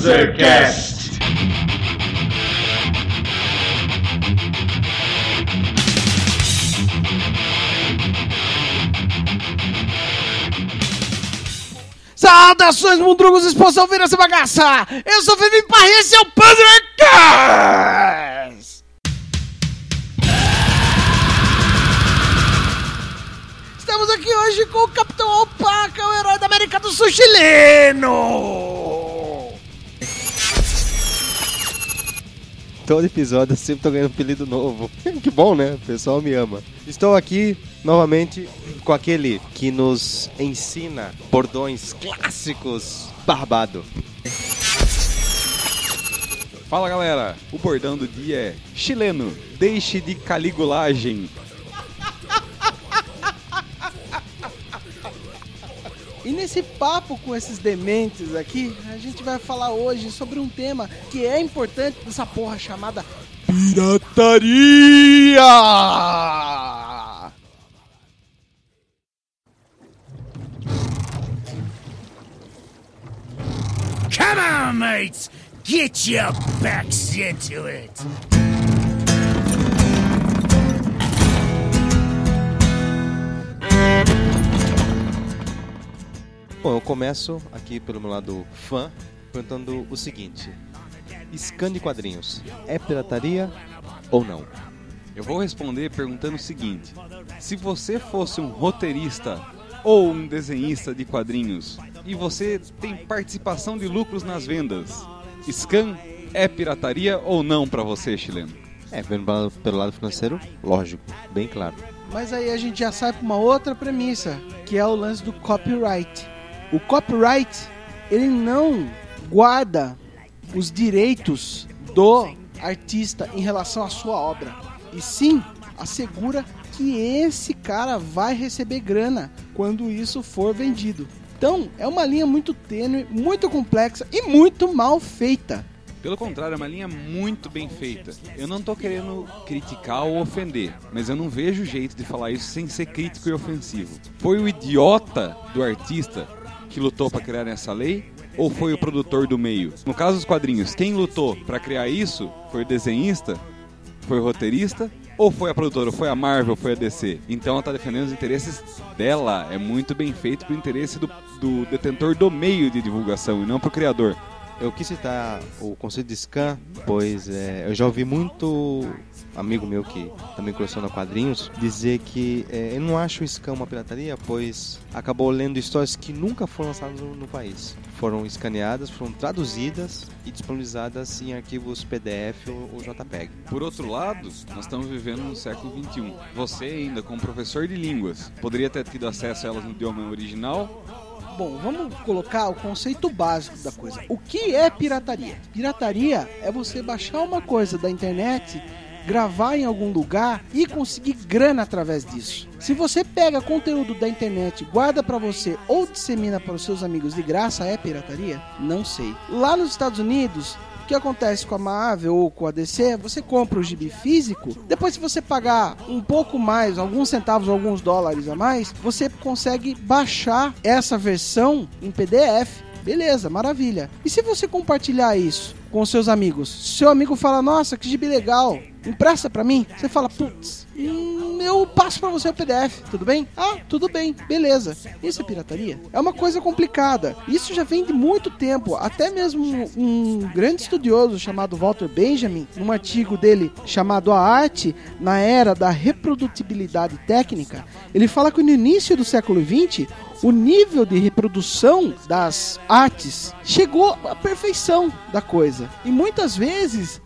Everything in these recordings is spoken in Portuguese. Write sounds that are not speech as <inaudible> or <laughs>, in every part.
Panzercast. Saudações, mundrugos, dispostos a ouvir essa bagaça! Eu sou o Felipe Parra e esse é o Panzercast! Estamos aqui hoje com o Capitão Alpaca, o herói da América do Sul chileno! Todo episódio eu sempre tô ganhando um apelido novo. <laughs> que bom, né? O pessoal me ama. Estou aqui novamente com aquele que nos ensina bordões clássicos, Barbado. Fala galera, o bordão do dia é chileno, deixe de caligulagem. E nesse papo com esses dementes aqui, a gente vai falar hoje sobre um tema que é importante dessa porra chamada pirataria! Come on, mates! Get your backs into it! Bom, eu começo aqui pelo meu lado fã, perguntando o seguinte: scan de quadrinhos é pirataria ou não? Eu vou responder perguntando o seguinte: se você fosse um roteirista ou um desenhista de quadrinhos e você tem participação de lucros nas vendas, scan é pirataria ou não pra você, chileno? É, pelo lado, pelo lado financeiro, lógico, bem claro. Mas aí a gente já sai para uma outra premissa, que é o lance do copyright. O copyright, ele não guarda os direitos do artista em relação à sua obra. E sim, assegura que esse cara vai receber grana quando isso for vendido. Então, é uma linha muito tênue, muito complexa e muito mal feita. Pelo contrário, é uma linha muito bem feita. Eu não tô querendo criticar ou ofender, mas eu não vejo jeito de falar isso sem ser crítico e ofensivo. Foi o idiota do artista que lutou para criar essa lei ou foi o produtor do meio? No caso dos quadrinhos, quem lutou para criar isso foi o desenhista, foi o roteirista ou foi a produtora, foi a Marvel, foi a DC. Então ela tá defendendo os interesses dela. É muito bem feito pro interesse do, do detentor do meio de divulgação e não pro criador. Eu quis citar o conceito de scan, pois é, eu já ouvi muito amigo meu que também coleciona quadrinhos dizer que é, ele não acha o scan uma pirataria, pois acabou lendo histórias que nunca foram lançadas no, no país. Foram escaneadas, foram traduzidas e disponibilizadas em arquivos PDF ou, ou JPEG. Por outro lado, nós estamos vivendo no século XXI. Você ainda, como professor de línguas, poderia ter tido acesso a elas no idioma original Bom, vamos colocar o conceito básico da coisa. O que é pirataria? Pirataria é você baixar uma coisa da internet, gravar em algum lugar e conseguir grana através disso. Se você pega conteúdo da internet, guarda para você ou dissemina para os seus amigos de graça, é pirataria? Não sei. Lá nos Estados Unidos, que acontece com a Marvel ou com a DC, você compra o gibi físico, depois se você pagar um pouco mais, alguns centavos, alguns dólares a mais, você consegue baixar essa versão em PDF. Beleza, maravilha. E se você compartilhar isso com seus amigos? Seu amigo fala: "Nossa, que gibi legal. Empresta pra mim?" Você fala: "Putz, hum, eu passo pra você o PDF, tudo bem?" "Ah, tudo bem. Beleza." Isso é pirataria? É uma coisa complicada. Isso já vem de muito tempo. Até mesmo um grande estudioso chamado Walter Benjamin, num artigo dele chamado A Arte na Era da Reprodutibilidade Técnica, ele fala que no início do século XX o nível de reprodução das artes chegou à perfeição da coisa. E muitas vezes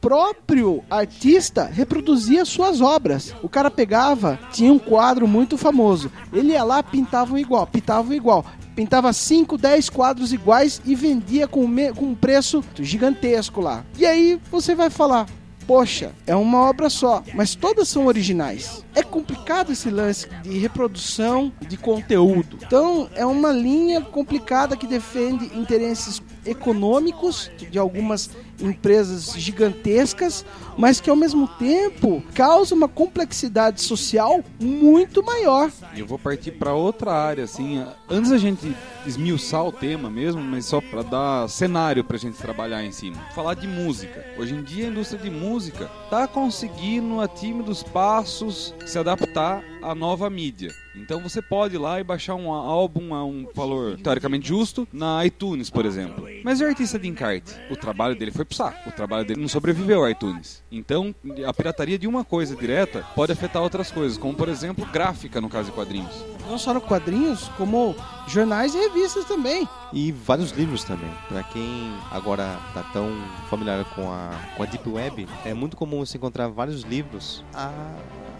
próprio artista reproduzia suas obras. O cara pegava, tinha um quadro muito famoso. Ele ia lá, pintava igual, pintava igual. Pintava 5, 10 quadros iguais e vendia com, com um preço gigantesco lá. E aí você vai falar, poxa, é uma obra só, mas todas são originais. É complicado esse lance de reprodução de conteúdo. Então, é uma linha complicada que defende interesses econômicos de algumas empresas gigantescas, mas que ao mesmo tempo causa uma complexidade social muito maior. Eu vou partir para outra área, assim. Antes a gente esmiuçar o tema mesmo, mas só para dar cenário para a gente trabalhar em cima. Falar de música. Hoje em dia a indústria de música tá conseguindo a time dos passos se adaptar à nova mídia. Então você pode ir lá e baixar um álbum a um valor teoricamente justo na iTunes, por exemplo. Mas o artista de encarte, o trabalho dele foi pro saco. O trabalho dele não sobreviveu ao iTunes. Então, a pirataria de uma coisa direta pode afetar outras coisas, como por exemplo, gráfica no caso de quadrinhos. Não só no quadrinhos, como jornais e revistas também. E vários livros também. Para quem agora tá tão familiar com a, com a Deep Web, é muito comum você encontrar vários livros a,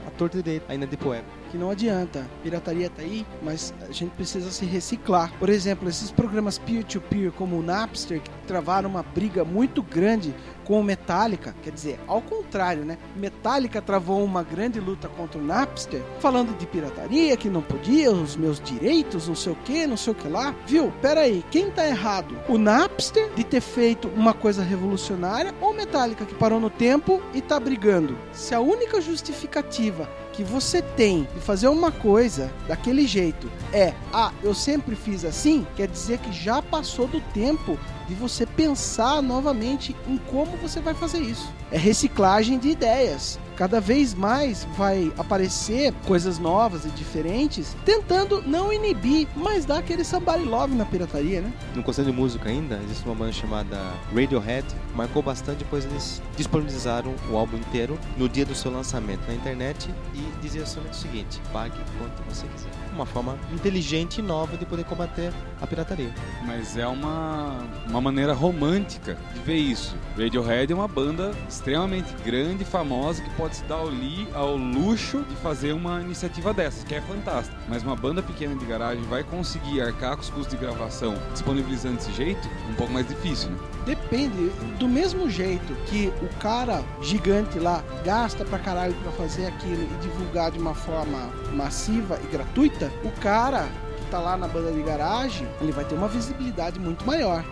a torta direita aí na Deep que não adianta. Pirataria tá aí, mas a gente precisa se reciclar. Por exemplo, esses programas peer-to-peer como o Napster, que travaram uma briga muito grande com o Metallica, quer dizer, ao contrário, né? Metallica travou uma grande luta contra o Napster, falando de pirataria, que não podia, os meus direitos, não sei o que, não sei o que lá. Viu? Pera aí, quem tá errado? O Napster de ter feito uma coisa revolucionária ou Metallica que parou no tempo e tá brigando? Se a única justificativa que você tem de fazer uma coisa daquele jeito é, ah, eu sempre fiz assim, quer dizer que já passou do tempo de você pensar novamente em como você vai fazer isso. É reciclagem de ideias. Cada vez mais vai aparecer coisas novas e diferentes, tentando não inibir, mas dar aquele somebody love na pirataria, né? No conceito de música ainda, existe uma banda chamada Radiohead, marcou bastante, pois eles disponibilizaram o álbum inteiro no dia do seu lançamento na internet e dizia somente o seguinte: pague quanto você quiser. Uma forma inteligente e nova de poder combater a pirataria. Mas é uma, uma maneira romântica de ver isso. Radiohead é uma banda extremamente grande e famosa que pode se dar ao, li, ao luxo de fazer uma iniciativa dessas, que é fantástica. Mas uma banda pequena de garagem vai conseguir arcar com os custos de gravação disponibilizando desse jeito? Um pouco mais difícil, né? Depende. Do mesmo jeito que o cara gigante lá gasta pra caralho pra fazer aquilo e divulgar de uma forma massiva e gratuita, o cara que tá lá na banda de garagem, ele vai ter uma visibilidade muito maior.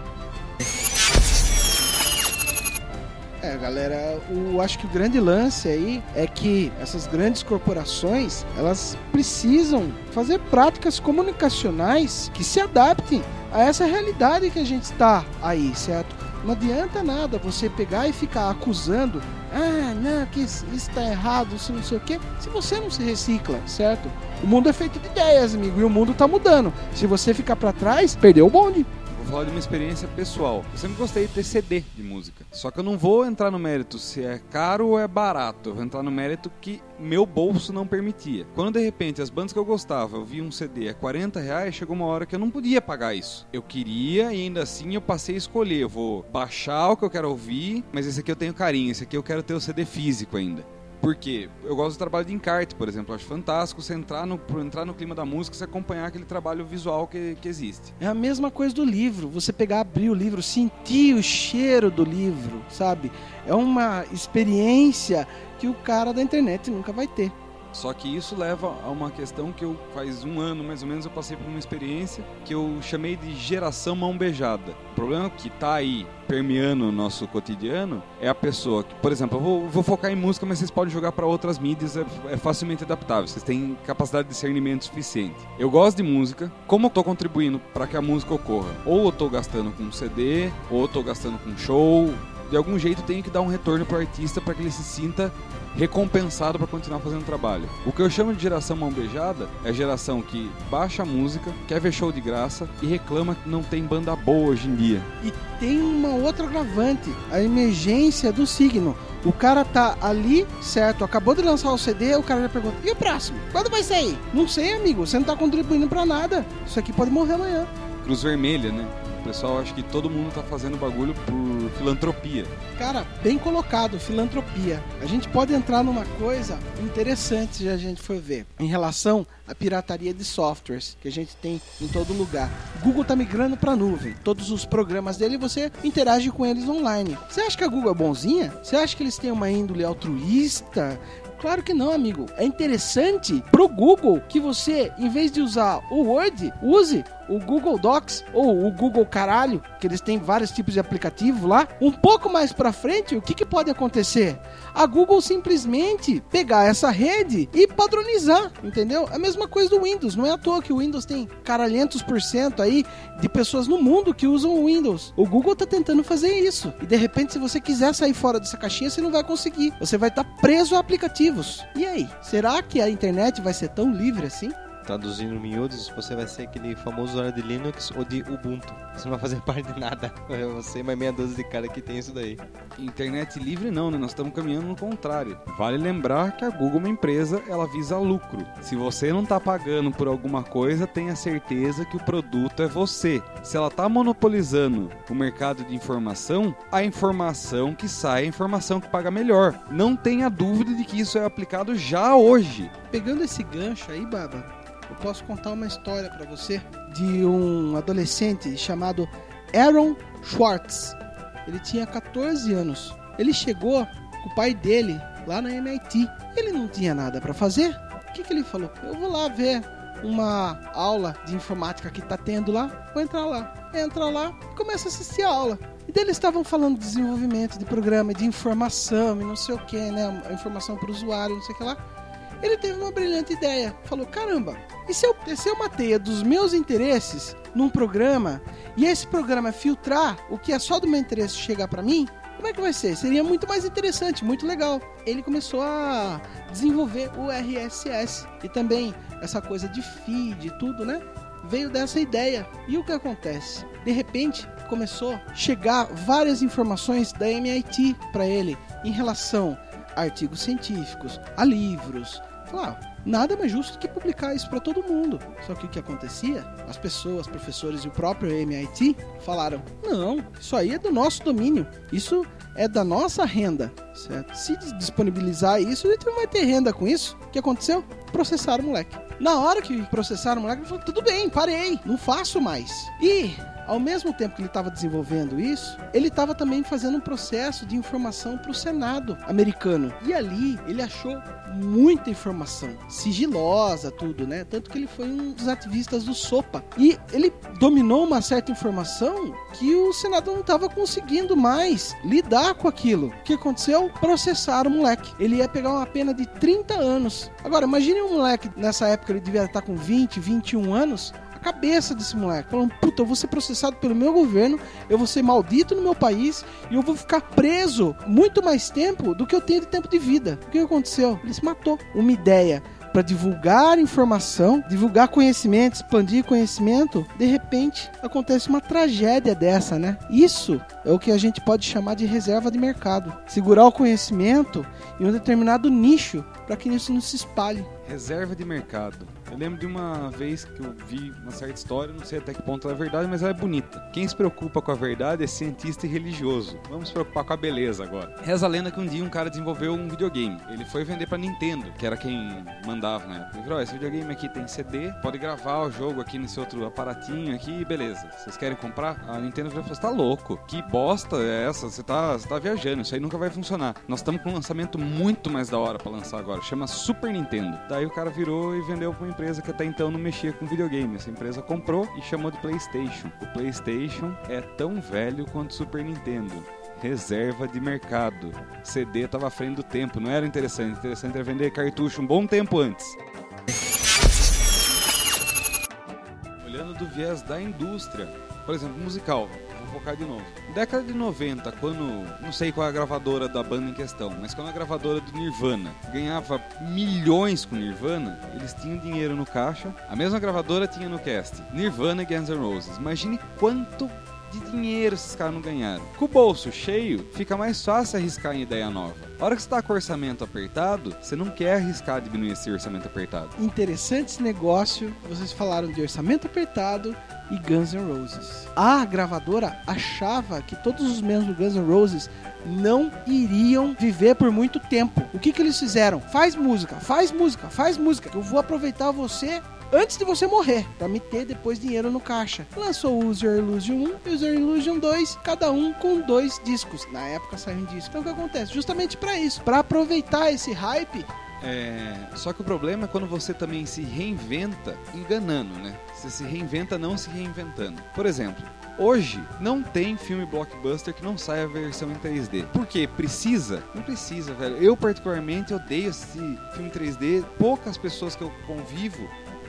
É, galera, acho que o grande lance aí é que essas grandes corporações, elas precisam fazer práticas comunicacionais que se adaptem a essa realidade que a gente está aí, certo? Não adianta nada você pegar e ficar acusando, ah, não, que isso está errado, isso não sei o quê, se você não se recicla, certo? O mundo é feito de ideias, amigo, e o mundo está mudando. Se você ficar para trás, perdeu o bonde falar de uma experiência pessoal. Eu sempre gostei de ter CD de música. Só que eu não vou entrar no mérito se é caro ou é barato. Eu vou entrar no mérito que meu bolso não permitia. Quando de repente as bandas que eu gostava, eu vi um CD a 40 reais, chegou uma hora que eu não podia pagar isso. Eu queria e ainda assim eu passei a escolher. Eu vou baixar o que eu quero ouvir, mas esse aqui eu tenho carinho, esse aqui eu quero ter o CD físico ainda. Porque eu gosto do trabalho de encarte, por exemplo. Acho fantástico você entrar no, entrar no clima da música e acompanhar aquele trabalho visual que, que existe. É a mesma coisa do livro. Você pegar, abrir o livro, sentir o cheiro do livro, sabe? É uma experiência que o cara da internet nunca vai ter. Só que isso leva a uma questão que eu faz um ano mais ou menos eu passei por uma experiência que eu chamei de geração mão beijada. O problema que está aí permeando o nosso cotidiano é a pessoa que, por exemplo, eu vou, vou focar em música, mas vocês podem jogar para outras mídias, é, é, facilmente adaptável. Vocês têm capacidade de discernimento suficiente. Eu gosto de música, como eu estou contribuindo para que a música ocorra? Ou eu estou gastando com CD, ou eu estou gastando com show, de algum jeito tenho que dar um retorno pro artista para que ele se sinta recompensado para continuar fazendo o trabalho. O que eu chamo de geração mão beijada é a geração que baixa a música, quer ver show de graça e reclama que não tem banda boa hoje em dia. E tem uma outra agravante, a emergência do signo. O cara tá ali, certo? Acabou de lançar o CD, o cara já pergunta: "E o próximo? Quando vai sair?" Não sei, amigo, você não tá contribuindo para nada. Isso aqui pode morrer amanhã. Cruz Vermelha, né? pessoal acha que todo mundo tá fazendo bagulho por filantropia. Cara, bem colocado, filantropia. A gente pode entrar numa coisa interessante se a gente for ver em relação à pirataria de softwares que a gente tem em todo lugar. O Google tá migrando para nuvem. Todos os programas dele você interage com eles online. Você acha que a Google é bonzinha? Você acha que eles têm uma índole altruísta? Claro que não, amigo. É interessante pro Google que você, em vez de usar o Word, use o Google Docs ou o Google Caralho, que eles têm vários tipos de aplicativo lá. Um pouco mais para frente, o que, que pode acontecer? A Google simplesmente pegar essa rede e padronizar, entendeu? É a mesma coisa do Windows. Não é à toa que o Windows tem caralhentos por cento aí de pessoas no mundo que usam o Windows. O Google tá tentando fazer isso. E de repente, se você quiser sair fora dessa caixinha, você não vai conseguir. Você vai estar tá preso a aplicativos. E aí? Será que a internet vai ser tão livre assim? Traduzindo miúdos, você vai ser aquele famoso usuário de Linux ou de Ubuntu. Você não vai fazer <laughs> parte de nada. É você mais meia dúzia de cara que tem isso daí. Internet livre não, né? Nós estamos caminhando no contrário. Vale lembrar que a Google é uma empresa, ela visa lucro. Se você não está pagando por alguma coisa, tenha certeza que o produto é você. Se ela está monopolizando o mercado de informação, a informação que sai é a informação que paga melhor. Não tenha dúvida de que isso é aplicado já hoje. Pegando esse gancho aí, Baba, eu posso contar uma história para você de um adolescente chamado Aaron Schwartz. Ele tinha 14 anos. Ele chegou com o pai dele lá na MIT. Ele não tinha nada para fazer. O que, que ele falou? Eu vou lá ver uma aula de informática que tá tendo lá. Vou entrar lá. Entra lá e começa a assistir a aula. E daí eles estavam falando de desenvolvimento de programa, de informação e não sei o que, né? Informação para o usuário, não sei o que lá ele teve uma brilhante ideia. Falou: caramba, e se eu tecer uma teia dos meus interesses num programa e esse programa filtrar o que é só do meu interesse chegar para mim? Como é que vai ser? Seria muito mais interessante, muito legal. Ele começou a desenvolver o RSS e também essa coisa de feed e tudo, né? Veio dessa ideia. E o que acontece? De repente, começou a chegar várias informações da MIT para ele em relação artigos científicos, a livros. Falar, ah, nada mais justo que publicar isso para todo mundo. Só que o que acontecia? As pessoas, professores e o próprio MIT falaram: não, isso aí é do nosso domínio, isso é da nossa renda. Certo? Se disponibilizar isso, a gente não vai ter renda com isso. O que aconteceu? Processaram o moleque. Na hora que processaram o moleque, ele falou: tudo bem, parei, não faço mais. E ao mesmo tempo que ele estava desenvolvendo isso, ele estava também fazendo um processo de informação para o Senado americano. E ali ele achou muita informação, sigilosa, tudo, né? Tanto que ele foi um dos ativistas do Sopa. E ele dominou uma certa informação que o Senado não estava conseguindo mais lidar com aquilo. O que aconteceu? Processaram o moleque. Ele ia pegar uma pena de 30 anos. Agora, imagine um moleque nessa época, ele devia estar com 20, 21 anos cabeça desse moleque. Falando, puta, eu vou ser processado pelo meu governo, eu vou ser maldito no meu país e eu vou ficar preso muito mais tempo do que eu tenho de tempo de vida. O que aconteceu? Ele se matou. Uma ideia para divulgar informação, divulgar conhecimento, expandir conhecimento, de repente acontece uma tragédia dessa, né? Isso é o que a gente pode chamar de reserva de mercado. Segurar o conhecimento em um determinado nicho para que isso não se espalhe. Reserva de mercado. Eu lembro de uma vez que eu vi uma certa história, não sei até que ponto ela é verdade, mas ela é bonita. Quem se preocupa com a verdade é cientista e religioso. Vamos se preocupar com a beleza agora. Reza a lenda que um dia um cara desenvolveu um videogame. Ele foi vender pra Nintendo, que era quem mandava né? Ele falou: esse videogame aqui tem CD, pode gravar o jogo aqui nesse outro aparatinho aqui, beleza. Vocês querem comprar? A Nintendo falou: você tá louco? Que bosta é essa? Você tá, você tá viajando, isso aí nunca vai funcionar. Nós estamos com um lançamento muito mais da hora para lançar agora. Chama Super Nintendo. Daí o cara virou e vendeu pra uma empresa que até então não mexia com videogame. Essa empresa comprou e chamou de PlayStation. O PlayStation é tão velho quanto o Super Nintendo reserva de mercado. CD estava à frente do tempo, não era interessante. Interessante era vender cartucho um bom tempo antes. Olhando do viés da indústria, por exemplo, musical focar de novo. Década de 90, quando. Não sei qual é a gravadora da banda em questão, mas quando a gravadora do Nirvana ganhava milhões com Nirvana, eles tinham dinheiro no caixa. A mesma gravadora tinha no cast Nirvana e Guns N' Roses. Imagine quanto de dinheiro esses caras não ganharam. Com o bolso cheio, fica mais fácil arriscar em ideia nova. A hora que você tá com orçamento apertado, você não quer arriscar diminuir esse orçamento apertado. Interessante esse negócio. Vocês falaram de orçamento apertado e Guns N' Roses. A gravadora achava que todos os membros do Guns N' Roses não iriam viver por muito tempo. O que que eles fizeram? Faz música, faz música, faz música. Eu vou aproveitar você antes de você morrer, pra me ter depois dinheiro no caixa. Lançou o User Illusion 1 e o User Illusion 2, cada um com dois discos. Na época saiu em disco. Então o que acontece? Justamente pra isso, pra aproveitar esse hype, É, só que o problema é quando você também se reinventa enganando, né? Você se reinventa não se reinventando. Por exemplo, hoje não tem filme blockbuster que não saia a versão em 3D. Por quê? Precisa? Não precisa, velho. Eu particularmente odeio esse filme 3D. Poucas pessoas que eu convivo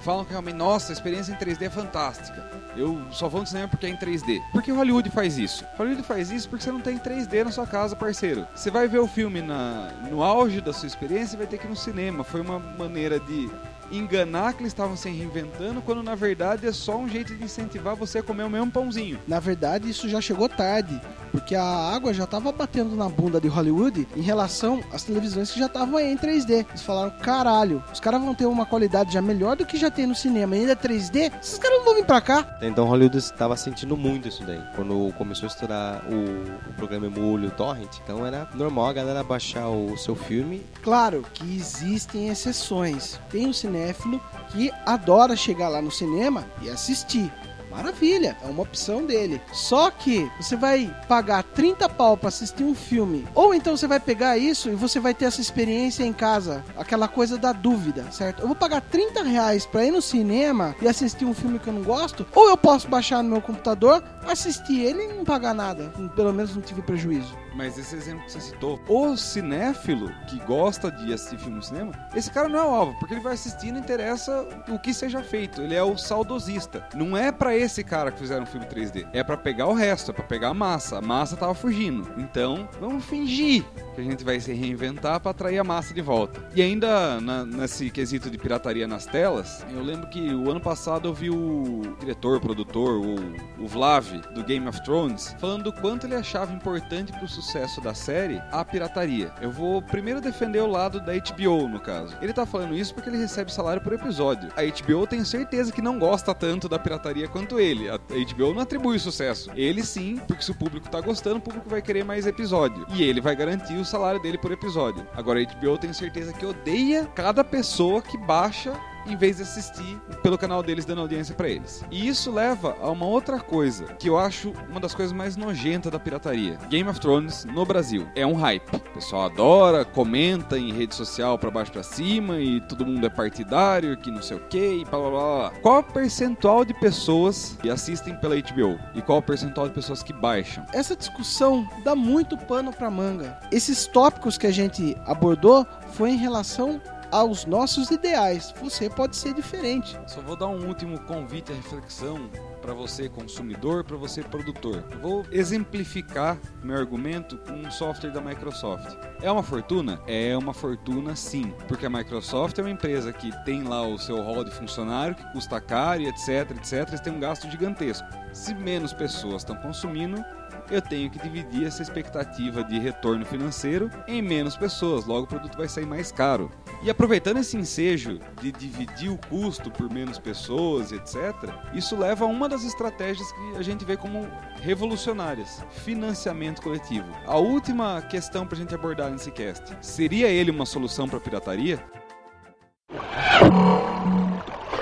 falam que realmente, nossa, a experiência em 3D é fantástica. Eu só vou no cinema porque é em 3D. Por que Hollywood faz isso? Hollywood faz isso porque você não tem 3D na sua casa, parceiro. Você vai ver o filme na, no auge da sua experiência vai ter que ir no cinema. Foi uma maneira de enganar que eles estavam se reinventando, quando na verdade é só um jeito de incentivar você a comer o mesmo pãozinho. Na verdade, isso já chegou tarde, porque a água já estava batendo na bunda de Hollywood em relação às televisões que já estavam em 3D. Eles falaram, caralho, os caras vão ter uma qualidade já melhor do que já tem no cinema, e ainda é 3D, esses caras não vão vir pra cá. Então Hollywood estava sentindo muito isso daí. Quando começou a estourar o, o programa Emulho, o Torrent, então era normal a galera baixar o seu filme. Claro que existem exceções. Tem um cinéfilo que adora chegar lá no cinema e assistir. Maravilha, é uma opção dele. Só que você vai pagar 30 pau pra assistir um filme, ou então você vai pegar isso e você vai ter essa experiência em casa, aquela coisa da dúvida, certo? Eu vou pagar 30 reais pra ir no cinema e assistir um filme que eu não gosto, ou eu posso baixar no meu computador, assistir ele e não pagar nada. Pelo menos não tive prejuízo. Mas esse exemplo que você citou, o cinéfilo que gosta de assistir filme no cinema, esse cara não é o alvo, porque ele vai assistir e não interessa o que seja feito. Ele é o saudosista. Não é pra esse cara que fizeram um filme 3D. É pra pegar o resto, é pra pegar a massa. A massa tava fugindo. Então, vamos fingir que a gente vai se reinventar pra atrair a massa de volta. E ainda na- nesse quesito de pirataria nas telas, eu lembro que o ano passado eu vi o diretor, produtor, o, o Vlav do Game of Thrones, falando do quanto ele achava importante pro sucesso da série a pirataria. Eu vou primeiro defender o lado da HBO, no caso. Ele tá falando isso porque ele recebe salário por episódio. A HBO tenho certeza que não gosta tanto da pirataria quanto ele. A HBO não atribui sucesso. Ele sim, porque se o público tá gostando, o público vai querer mais episódio. E ele vai garantir o salário dele por episódio. Agora a HBO tenho certeza que odeia cada pessoa que baixa em vez de assistir pelo canal deles dando audiência pra eles. E isso leva a uma outra coisa que eu acho uma das coisas mais nojentas da pirataria. Game of Thrones no Brasil é um hype. O pessoal adora, comenta em rede social pra baixo pra cima e todo mundo é partidário, que não sei o que e blá blá blá. Qual percentual de pessoas que assistem pela HBO e qual percentual de pessoas que baixam? Essa discussão dá muito pano pra manga. Esses tópicos que a gente abordou foi em relação aos nossos ideais. Você pode ser diferente. Só vou dar um último convite à reflexão para você consumidor, para você produtor. Vou exemplificar meu argumento com um software da Microsoft. É uma fortuna? É uma fortuna sim, porque a Microsoft é uma empresa que tem lá o seu hall de funcionário que custa caro e etc, etc, eles têm um gasto gigantesco. Se menos pessoas estão consumindo, eu tenho que dividir essa expectativa de retorno financeiro em menos pessoas, logo o produto vai sair mais caro. E aproveitando esse ensejo de dividir o custo por menos pessoas, etc., isso leva a uma das estratégias que a gente vê como revolucionárias: financiamento coletivo. A última questão para a gente abordar nesse cast: seria ele uma solução para a pirataria?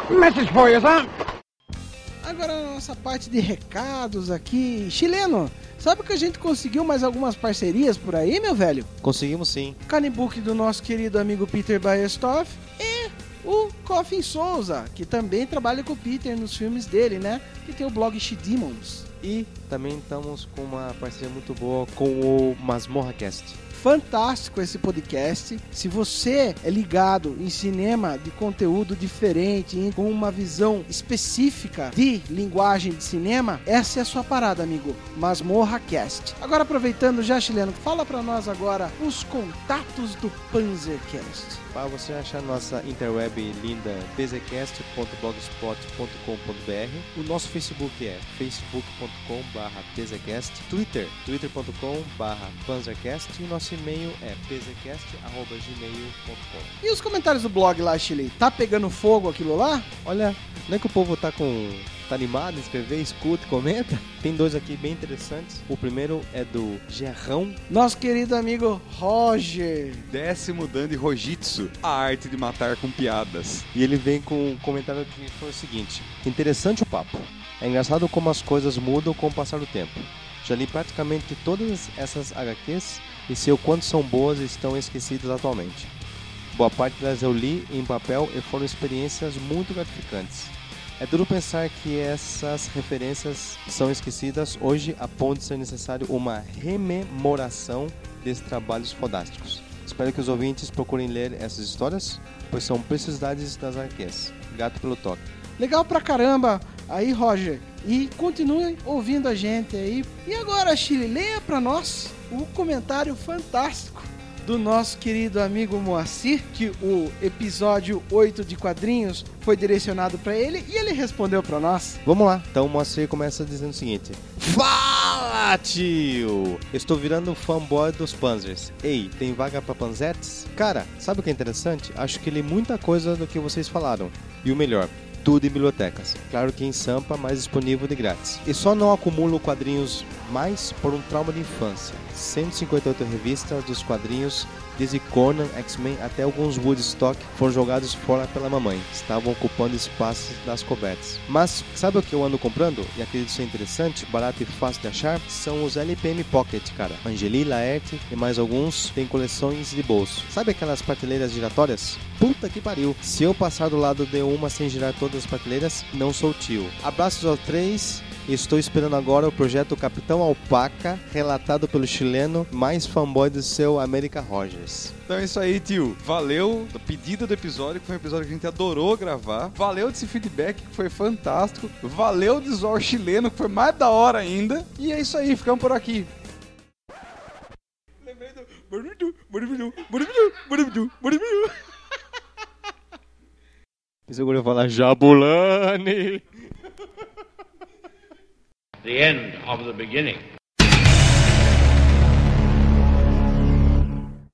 Message for you. Agora na nossa parte de recados aqui. Chileno, sabe que a gente conseguiu mais algumas parcerias por aí, meu velho? Conseguimos sim. Canibook do nosso querido amigo Peter Baestoff e o Coffin Souza, que também trabalha com o Peter nos filmes dele, né? Que tem o blog She-Demons. E também estamos com uma parceria muito boa com o Masmorra Cast. Fantástico esse podcast. Se você é ligado em cinema de conteúdo diferente, com uma visão específica de linguagem de cinema, essa é a sua parada, amigo. Masmorra Cast. Agora aproveitando já, chileno, fala pra nós agora os contatos do Panzercast. Para você achar nossa interweb ainda pzcast.blogspot.com.br. O nosso Facebook é facebook.com.br pzcast, Twitter, twitter.com.br panzercast e o nosso e-mail é pzcast.gmail.com. E os comentários do blog lá, Chile? Tá pegando fogo aquilo lá? Olha, não é que o povo tá com tá animado em escrever, escuta comenta? Tem dois aqui bem interessantes. O primeiro é do Gerrão. Nosso querido amigo Roger. Décimo Dan de Rojitsu, a arte de matar com piadas. E ele vem com um comentário que foi o seguinte: Interessante o papo. É engraçado como as coisas mudam com o passar do tempo. Já li praticamente todas essas HQs e sei o quanto são boas estão esquecidas atualmente. Boa parte delas eu li em papel e foram experiências muito gratificantes. É duro pensar que essas referências são esquecidas hoje a ponto de ser necessário uma rememoração desses trabalhos fodásticos. Espero que os ouvintes procurem ler essas histórias, pois são preciosidades das HQs. Gato pelo toque. Legal pra caramba aí, Roger. E continue ouvindo a gente aí. E agora, Chile, leia pra nós o comentário fantástico do nosso querido amigo Moacir, que o episódio 8 de quadrinhos foi direcionado pra ele e ele respondeu pra nós. Vamos lá. Então o Moacir começa dizendo o seguinte: Fala, tio! Estou virando fanboy dos Panzers. Ei, tem vaga pra Panzettes? Cara, sabe o que é interessante? Acho que li muita coisa do que vocês falaram. E o melhor, tudo em bibliotecas. Claro que em Sampa, mas disponível de grátis. E só não acumulo quadrinhos mais por um trauma de infância. 158 revistas dos quadrinhos, desde Conan, X-Men até alguns Woodstock foram jogados fora pela mamãe. Estavam ocupando espaços das cobertas. Mas sabe o que eu ando comprando? E acredito ser interessante, barato e fácil de achar? São os LPM Pocket, cara. Angeli, Laerte e mais alguns têm coleções de bolso. Sabe aquelas prateleiras giratórias? Puta que pariu. Se eu passar do lado de uma sem girar todas as prateleiras, não sou tio. Abraços aos três estou esperando agora o projeto Capitão Alpaca, relatado pelo chileno mais fanboy do seu América Rogers. Então é isso aí, tio. Valeu do pedido do episódio, que foi um episódio que a gente adorou gravar. Valeu desse feedback, que foi fantástico. Valeu do Zor chileno, que foi mais da hora ainda. E é isso aí, ficamos por aqui. Lembrei do. Esse eu vou falar Jabulani. The end of the beginning.